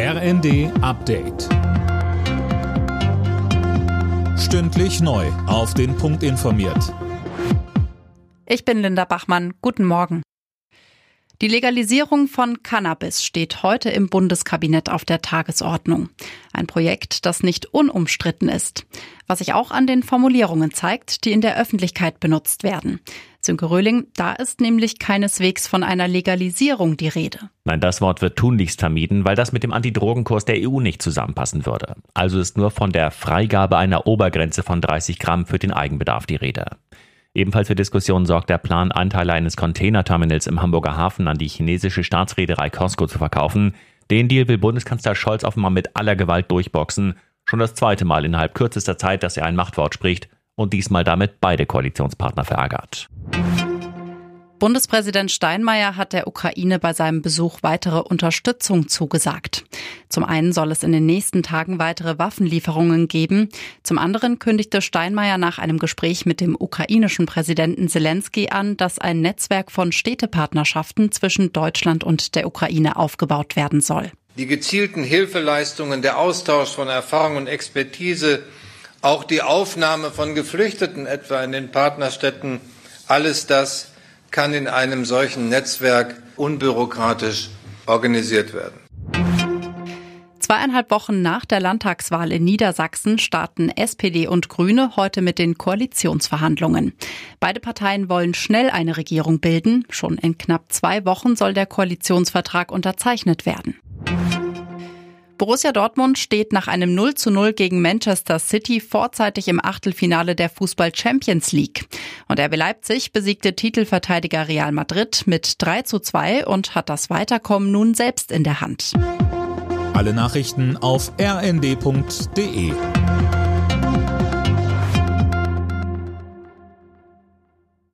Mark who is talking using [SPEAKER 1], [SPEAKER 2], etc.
[SPEAKER 1] RND Update. Stündlich neu. Auf den Punkt informiert.
[SPEAKER 2] Ich bin Linda Bachmann. Guten Morgen. Die Legalisierung von Cannabis steht heute im Bundeskabinett auf der Tagesordnung. Ein Projekt, das nicht unumstritten ist. Was sich auch an den Formulierungen zeigt, die in der Öffentlichkeit benutzt werden. Sönke Röhling, da ist nämlich keineswegs von einer Legalisierung die Rede.
[SPEAKER 3] Nein, das Wort wird tunlichst vermieden, weil das mit dem Antidrogenkurs der EU nicht zusammenpassen würde. Also ist nur von der Freigabe einer Obergrenze von 30 Gramm für den Eigenbedarf die Rede. Ebenfalls für Diskussionen sorgt der Plan, Anteile eines Containerterminals im Hamburger Hafen an die chinesische Staatsreederei Costco zu verkaufen. Den Deal will Bundeskanzler Scholz offenbar mit aller Gewalt durchboxen. Schon das zweite Mal innerhalb kürzester Zeit, dass er ein Machtwort spricht und diesmal damit beide Koalitionspartner verärgert.
[SPEAKER 2] Bundespräsident Steinmeier hat der Ukraine bei seinem Besuch weitere Unterstützung zugesagt. Zum einen soll es in den nächsten Tagen weitere Waffenlieferungen geben. Zum anderen kündigte Steinmeier nach einem Gespräch mit dem ukrainischen Präsidenten Zelensky an, dass ein Netzwerk von Städtepartnerschaften zwischen Deutschland und der Ukraine aufgebaut werden soll.
[SPEAKER 4] Die gezielten Hilfeleistungen, der Austausch von Erfahrung und Expertise, auch die Aufnahme von Geflüchteten etwa in den Partnerstädten, alles das kann in einem solchen Netzwerk unbürokratisch organisiert werden.
[SPEAKER 2] Zweieinhalb Wochen nach der Landtagswahl in Niedersachsen starten SPD und Grüne heute mit den Koalitionsverhandlungen. Beide Parteien wollen schnell eine Regierung bilden. Schon in knapp zwei Wochen soll der Koalitionsvertrag unterzeichnet werden. Borussia Dortmund steht nach einem 0 zu 0 gegen Manchester City vorzeitig im Achtelfinale der Fußball Champions League. Und RB Leipzig besiegte Titelverteidiger Real Madrid mit 3 zu 2 und hat das Weiterkommen nun selbst in der Hand.
[SPEAKER 1] Alle Nachrichten auf rnd.de